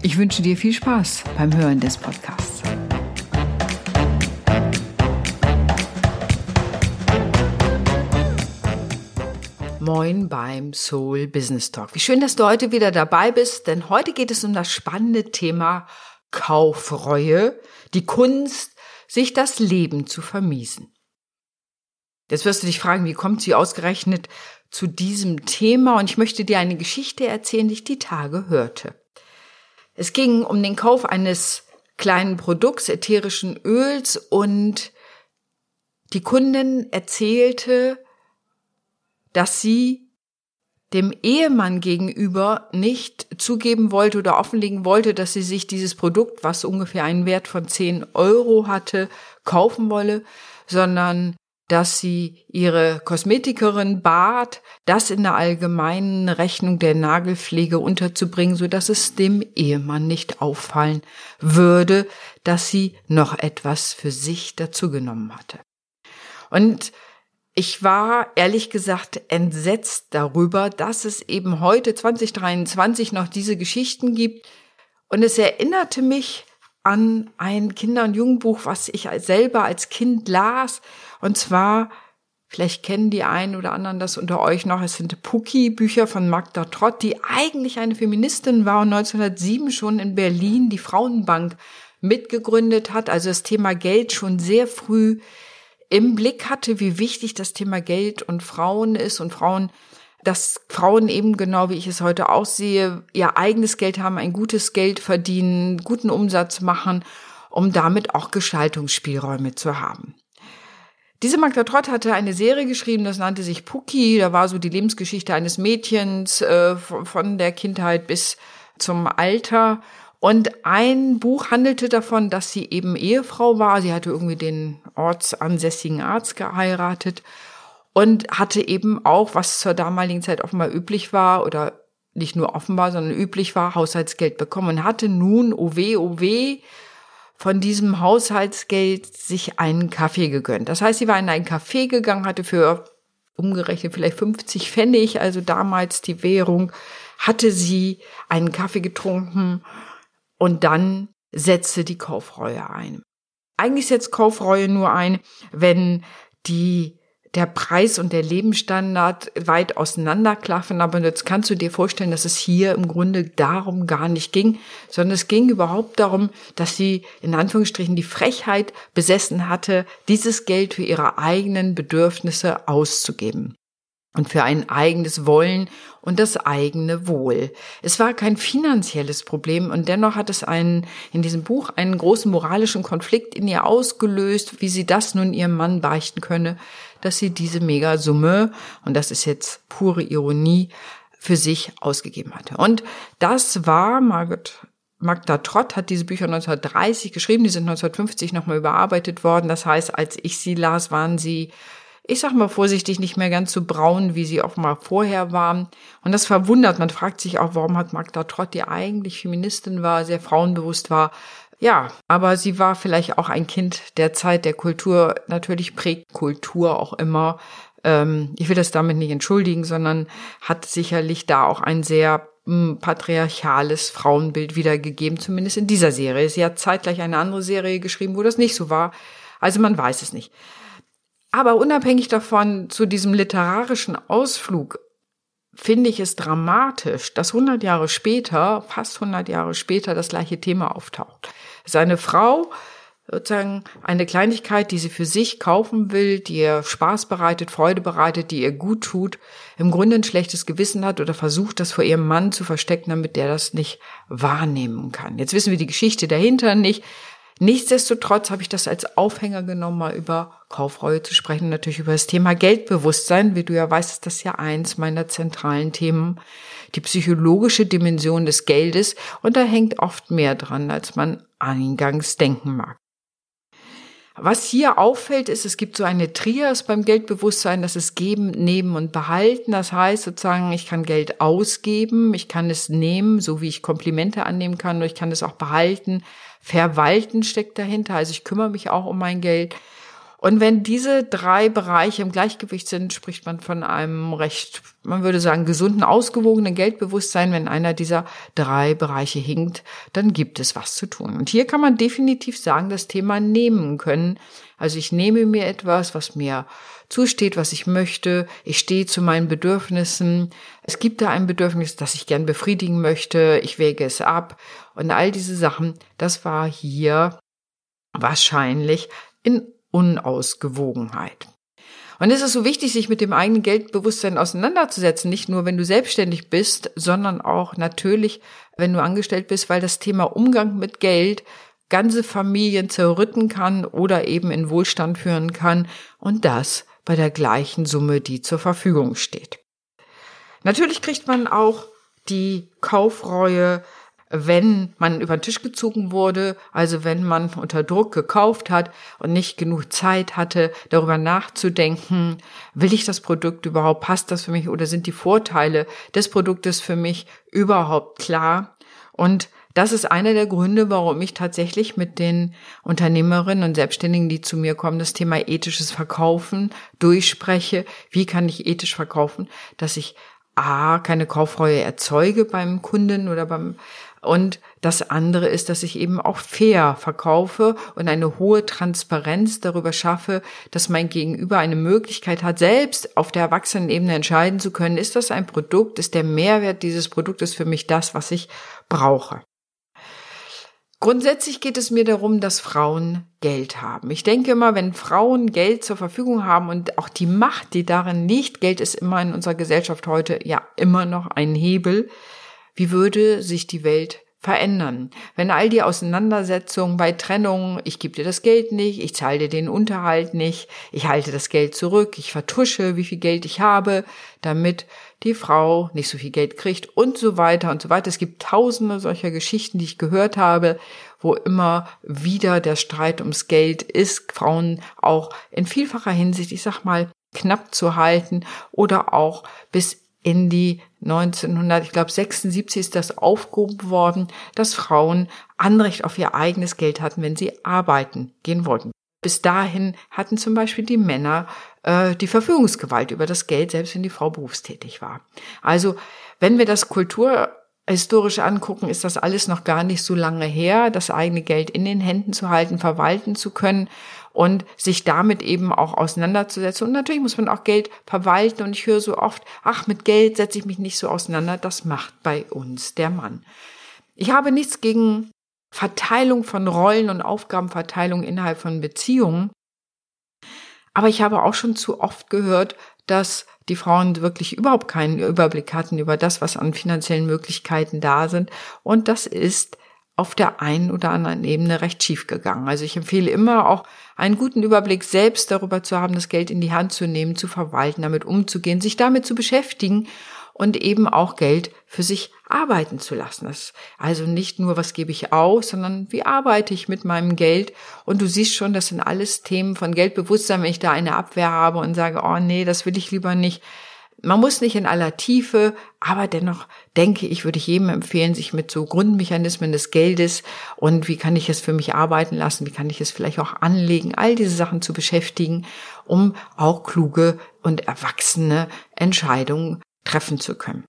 Ich wünsche dir viel Spaß beim Hören des Podcasts. Moin beim Soul Business Talk. Wie schön, dass du heute wieder dabei bist, denn heute geht es um das spannende Thema Kaufreue, die Kunst, sich das Leben zu vermiesen. Jetzt wirst du dich fragen, wie kommt sie ausgerechnet zu diesem Thema? Und ich möchte dir eine Geschichte erzählen, die ich die Tage hörte. Es ging um den Kauf eines kleinen Produkts, ätherischen Öls und die Kundin erzählte, dass sie dem Ehemann gegenüber nicht zugeben wollte oder offenlegen wollte, dass sie sich dieses Produkt, was ungefähr einen Wert von 10 Euro hatte, kaufen wolle, sondern dass sie ihre Kosmetikerin bat, das in der allgemeinen Rechnung der Nagelpflege unterzubringen, so dass es dem Ehemann nicht auffallen würde, dass sie noch etwas für sich dazu genommen hatte. Und ich war ehrlich gesagt entsetzt darüber, dass es eben heute 2023 noch diese Geschichten gibt. Und es erinnerte mich an ein Kinder- und Jugendbuch, was ich selber als Kind las. Und zwar, vielleicht kennen die einen oder anderen das unter euch noch, es sind Pucki-Bücher von Magda Trott, die eigentlich eine Feministin war und 1907 schon in Berlin die Frauenbank mitgegründet hat, also das Thema Geld schon sehr früh im Blick hatte, wie wichtig das Thema Geld und Frauen ist und Frauen dass Frauen eben genau wie ich es heute aussehe, ihr eigenes Geld haben, ein gutes Geld verdienen, guten Umsatz machen, um damit auch Gestaltungsspielräume zu haben. Diese Magda Trott hatte eine Serie geschrieben, das nannte sich Puki. Da war so die Lebensgeschichte eines Mädchens äh, von der Kindheit bis zum Alter. Und ein Buch handelte davon, dass sie eben Ehefrau war. Sie hatte irgendwie den ortsansässigen Arzt geheiratet und hatte eben auch, was zur damaligen Zeit offenbar üblich war oder nicht nur offenbar, sondern üblich war, Haushaltsgeld bekommen und hatte nun, oh weh, oh weh, von diesem Haushaltsgeld sich einen Kaffee gegönnt. Das heißt, sie war in einen Kaffee gegangen, hatte für umgerechnet vielleicht 50 Pfennig, also damals die Währung, hatte sie einen Kaffee getrunken und dann setzte die Kaufreue ein. Eigentlich setzt Kaufreue nur ein, wenn die der Preis und der Lebensstandard weit auseinanderklaffen. Aber jetzt kannst du dir vorstellen, dass es hier im Grunde darum gar nicht ging, sondern es ging überhaupt darum, dass sie in Anführungsstrichen die Frechheit besessen hatte, dieses Geld für ihre eigenen Bedürfnisse auszugeben und für ein eigenes Wollen und das eigene Wohl. Es war kein finanzielles Problem und dennoch hat es einen, in diesem Buch einen großen moralischen Konflikt in ihr ausgelöst, wie sie das nun ihrem Mann beichten könne, dass sie diese Megasumme, und das ist jetzt pure Ironie, für sich ausgegeben hatte. Und das war Margaret Magda Trott hat diese Bücher 1930 geschrieben, die sind 1950 nochmal überarbeitet worden. Das heißt, als ich sie las, waren sie ich sag mal vorsichtig, nicht mehr ganz so braun, wie sie auch mal vorher waren. Und das verwundert. Man fragt sich auch, warum hat Magda Trott, die eigentlich Feministin war, sehr frauenbewusst war, ja, aber sie war vielleicht auch ein Kind der Zeit der Kultur. Natürlich prägt Kultur auch immer. Ähm, ich will das damit nicht entschuldigen, sondern hat sicherlich da auch ein sehr hm, patriarchales Frauenbild wiedergegeben, zumindest in dieser Serie. Sie hat zeitgleich eine andere Serie geschrieben, wo das nicht so war. Also man weiß es nicht. Aber unabhängig davon, zu diesem literarischen Ausflug, finde ich es dramatisch, dass 100 Jahre später, fast 100 Jahre später, das gleiche Thema auftaucht. Seine Frau, sozusagen eine Kleinigkeit, die sie für sich kaufen will, die ihr Spaß bereitet, Freude bereitet, die ihr gut tut, im Grunde ein schlechtes Gewissen hat oder versucht, das vor ihrem Mann zu verstecken, damit der das nicht wahrnehmen kann. Jetzt wissen wir die Geschichte dahinter nicht. Nichtsdestotrotz habe ich das als Aufhänger genommen, mal über Kaufreue zu sprechen, natürlich über das Thema Geldbewusstsein. Wie du ja weißt, ist das ja eins meiner zentralen Themen. Die psychologische Dimension des Geldes. Und da hängt oft mehr dran, als man eingangs denken mag. Was hier auffällt, ist, es gibt so eine Trias beim Geldbewusstsein, das ist Geben, Nehmen und Behalten. Das heißt sozusagen, ich kann Geld ausgeben, ich kann es nehmen, so wie ich Komplimente annehmen kann, und ich kann es auch behalten. Verwalten steckt dahinter, also ich kümmere mich auch um mein Geld. Und wenn diese drei Bereiche im Gleichgewicht sind, spricht man von einem recht, man würde sagen, gesunden, ausgewogenen Geldbewusstsein. Wenn einer dieser drei Bereiche hinkt, dann gibt es was zu tun. Und hier kann man definitiv sagen, das Thema nehmen können. Also ich nehme mir etwas, was mir zusteht, was ich möchte. Ich stehe zu meinen Bedürfnissen. Es gibt da ein Bedürfnis, das ich gern befriedigen möchte. Ich wäge es ab. Und all diese Sachen, das war hier wahrscheinlich in Unausgewogenheit. Und es ist so wichtig, sich mit dem eigenen Geldbewusstsein auseinanderzusetzen, nicht nur, wenn du selbstständig bist, sondern auch natürlich, wenn du angestellt bist, weil das Thema Umgang mit Geld ganze Familien zerrütten kann oder eben in Wohlstand führen kann und das bei der gleichen Summe, die zur Verfügung steht. Natürlich kriegt man auch die Kaufreue wenn man über den Tisch gezogen wurde, also wenn man unter Druck gekauft hat und nicht genug Zeit hatte, darüber nachzudenken, will ich das Produkt überhaupt, passt das für mich oder sind die Vorteile des Produktes für mich überhaupt klar? Und das ist einer der Gründe, warum ich tatsächlich mit den Unternehmerinnen und Selbstständigen, die zu mir kommen, das Thema ethisches Verkaufen durchspreche. Wie kann ich ethisch verkaufen, dass ich A, keine Kaufreue erzeuge beim Kunden oder beim und das andere ist, dass ich eben auch fair verkaufe und eine hohe Transparenz darüber schaffe, dass mein Gegenüber eine Möglichkeit hat, selbst auf der Erwachsenenebene entscheiden zu können, ist das ein Produkt, ist der Mehrwert dieses Produktes für mich das, was ich brauche. Grundsätzlich geht es mir darum, dass Frauen Geld haben. Ich denke immer, wenn Frauen Geld zur Verfügung haben und auch die Macht, die darin liegt, Geld ist immer in unserer Gesellschaft heute ja immer noch ein Hebel, wie würde sich die Welt verändern. Wenn all die Auseinandersetzungen bei Trennungen, ich gebe dir das Geld nicht, ich zahle dir den Unterhalt nicht, ich halte das Geld zurück, ich vertusche, wie viel Geld ich habe, damit die Frau nicht so viel Geld kriegt und so weiter und so weiter. Es gibt tausende solcher Geschichten, die ich gehört habe, wo immer wieder der Streit ums Geld ist, Frauen auch in vielfacher Hinsicht, ich sag mal, knapp zu halten oder auch bis in die 1900, ich glaube 76 ist das aufgehoben worden, dass Frauen Anrecht auf ihr eigenes Geld hatten, wenn sie arbeiten gehen wollten. Bis dahin hatten zum Beispiel die Männer äh, die Verfügungsgewalt über das Geld, selbst wenn die Frau berufstätig war. Also wenn wir das kulturhistorisch angucken, ist das alles noch gar nicht so lange her, das eigene Geld in den Händen zu halten, verwalten zu können und sich damit eben auch auseinanderzusetzen. Und natürlich muss man auch Geld verwalten. Und ich höre so oft, ach, mit Geld setze ich mich nicht so auseinander. Das macht bei uns der Mann. Ich habe nichts gegen Verteilung von Rollen und Aufgabenverteilung innerhalb von Beziehungen. Aber ich habe auch schon zu oft gehört, dass die Frauen wirklich überhaupt keinen Überblick hatten über das, was an finanziellen Möglichkeiten da sind. Und das ist auf der einen oder anderen Ebene recht schief gegangen. Also ich empfehle immer auch einen guten Überblick selbst darüber zu haben, das Geld in die Hand zu nehmen, zu verwalten, damit umzugehen, sich damit zu beschäftigen und eben auch Geld für sich arbeiten zu lassen. Also nicht nur, was gebe ich aus, sondern wie arbeite ich mit meinem Geld? Und du siehst schon, das sind alles Themen von Geldbewusstsein, wenn ich da eine Abwehr habe und sage, oh nee, das will ich lieber nicht man muss nicht in aller Tiefe, aber dennoch denke ich, würde ich jedem empfehlen, sich mit so Grundmechanismen des Geldes und wie kann ich es für mich arbeiten lassen, wie kann ich es vielleicht auch anlegen, all diese Sachen zu beschäftigen, um auch kluge und erwachsene Entscheidungen treffen zu können.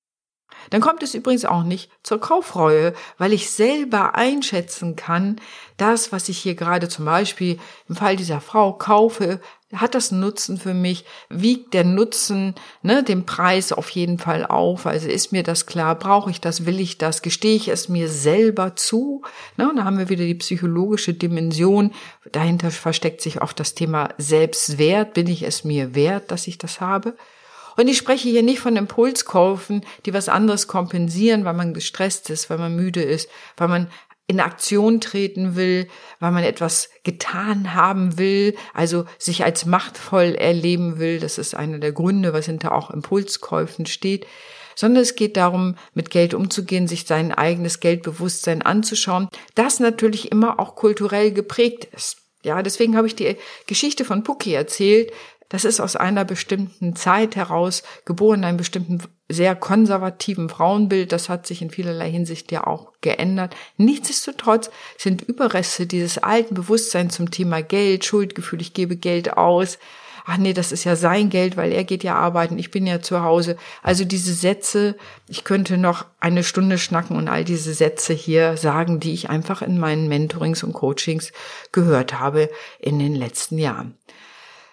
Dann kommt es übrigens auch nicht zur Kaufreue, weil ich selber einschätzen kann, das, was ich hier gerade zum Beispiel im Fall dieser Frau kaufe, hat das Nutzen für mich? Wiegt der Nutzen ne, den Preis auf jeden Fall auf? Also ist mir das klar? Brauche ich das? Will ich das? Gestehe ich es mir selber zu? Ne, und da haben wir wieder die psychologische Dimension. Dahinter versteckt sich oft das Thema Selbstwert. Bin ich es mir wert, dass ich das habe? Und ich spreche hier nicht von Impulskaufen, die was anderes kompensieren, weil man gestresst ist, weil man müde ist, weil man in Aktion treten will, weil man etwas getan haben will, also sich als machtvoll erleben will. Das ist einer der Gründe, was hinter auch Impulskäufen steht. Sondern es geht darum, mit Geld umzugehen, sich sein eigenes Geldbewusstsein anzuschauen, das natürlich immer auch kulturell geprägt ist. Ja, deswegen habe ich die Geschichte von Puki erzählt, das ist aus einer bestimmten Zeit heraus geboren, einem bestimmten sehr konservativen Frauenbild. Das hat sich in vielerlei Hinsicht ja auch geändert. Nichtsdestotrotz sind Überreste dieses alten Bewusstseins zum Thema Geld, Schuldgefühl, ich gebe Geld aus. Ach nee, das ist ja sein Geld, weil er geht ja arbeiten, ich bin ja zu Hause. Also diese Sätze, ich könnte noch eine Stunde schnacken und all diese Sätze hier sagen, die ich einfach in meinen Mentorings und Coachings gehört habe in den letzten Jahren.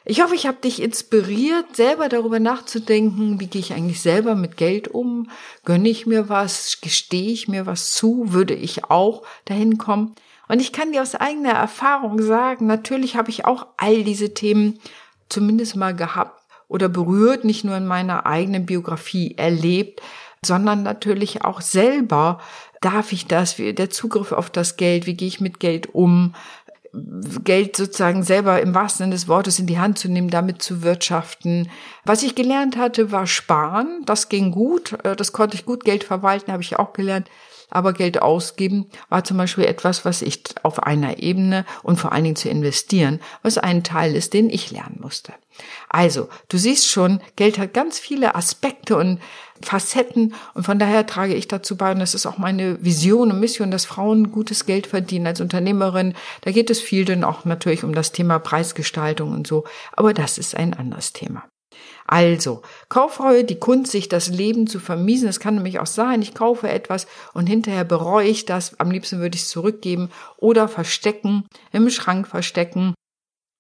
Ich hoffe, ich habe dich inspiriert, selber darüber nachzudenken, wie gehe ich eigentlich selber mit Geld um? Gönne ich mir was? Gestehe ich mir was zu? Würde ich auch dahin kommen? Und ich kann dir aus eigener Erfahrung sagen, natürlich habe ich auch all diese Themen zumindest mal gehabt oder berührt, nicht nur in meiner eigenen Biografie erlebt, sondern natürlich auch selber darf ich das, der Zugriff auf das Geld, wie gehe ich mit Geld um, Geld sozusagen selber im wahrsten Sinne des Wortes in die Hand zu nehmen, damit zu wirtschaften. Was ich gelernt hatte, war sparen. Das ging gut. Äh, das konnte ich gut. Geld verwalten habe ich auch gelernt. Aber Geld ausgeben war zum Beispiel etwas, was ich auf einer Ebene und vor allen Dingen zu investieren, was ein Teil ist, den ich lernen musste. Also, du siehst schon, Geld hat ganz viele Aspekte und Facetten und von daher trage ich dazu bei und das ist auch meine Vision und Mission, dass Frauen gutes Geld verdienen als Unternehmerin. Da geht es viel dann auch natürlich um das Thema Preisgestaltung und so, aber das ist ein anderes Thema. Also, Kaufreue, die Kunst, sich das Leben zu vermiesen. Es kann nämlich auch sein, ich kaufe etwas und hinterher bereue ich das. Am liebsten würde ich es zurückgeben oder verstecken, im Schrank verstecken.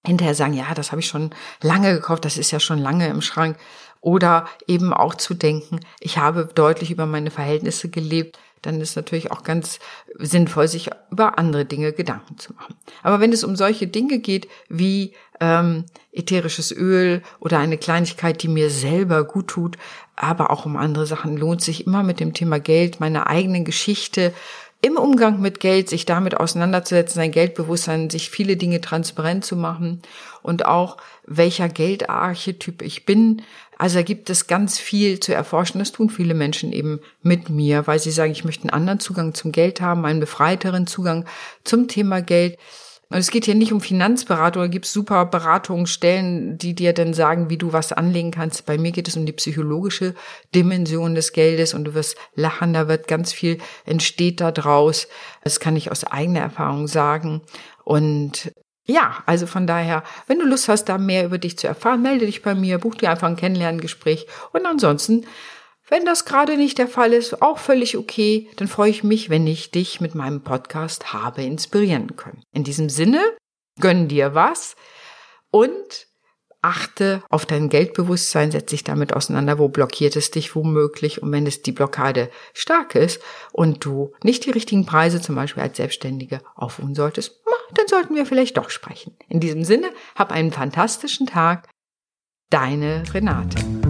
Hinterher sagen, ja, das habe ich schon lange gekauft, das ist ja schon lange im Schrank. Oder eben auch zu denken, ich habe deutlich über meine Verhältnisse gelebt, dann ist natürlich auch ganz sinnvoll, sich über andere Dinge Gedanken zu machen. Aber wenn es um solche Dinge geht wie ähm, ätherisches Öl oder eine Kleinigkeit, die mir selber gut tut, aber auch um andere Sachen, lohnt sich immer mit dem Thema Geld, meiner eigenen Geschichte im Umgang mit Geld, sich damit auseinanderzusetzen, sein Geldbewusstsein, sich viele Dinge transparent zu machen und auch welcher Geldarchetyp ich bin. Also da gibt es ganz viel zu erforschen. Das tun viele Menschen eben mit mir, weil sie sagen, ich möchte einen anderen Zugang zum Geld haben, einen befreiteren Zugang zum Thema Geld. Und es geht hier nicht um Finanzberatung, da gibt es super Beratungsstellen, die dir dann sagen, wie du was anlegen kannst. Bei mir geht es um die psychologische Dimension des Geldes und du wirst lachen, da wird ganz viel entsteht da draus. Das kann ich aus eigener Erfahrung sagen. Und ja, also von daher, wenn du Lust hast, da mehr über dich zu erfahren, melde dich bei mir, buch dir einfach ein Kennenlerngespräch und ansonsten wenn das gerade nicht der Fall ist, auch völlig okay, dann freue ich mich, wenn ich dich mit meinem Podcast habe inspirieren können. In diesem Sinne, gönn dir was und achte auf dein Geldbewusstsein, setz dich damit auseinander, wo blockiert es dich womöglich und wenn es die Blockade stark ist und du nicht die richtigen Preise zum Beispiel als Selbstständige aufrufen solltest, dann sollten wir vielleicht doch sprechen. In diesem Sinne, hab einen fantastischen Tag. Deine Renate.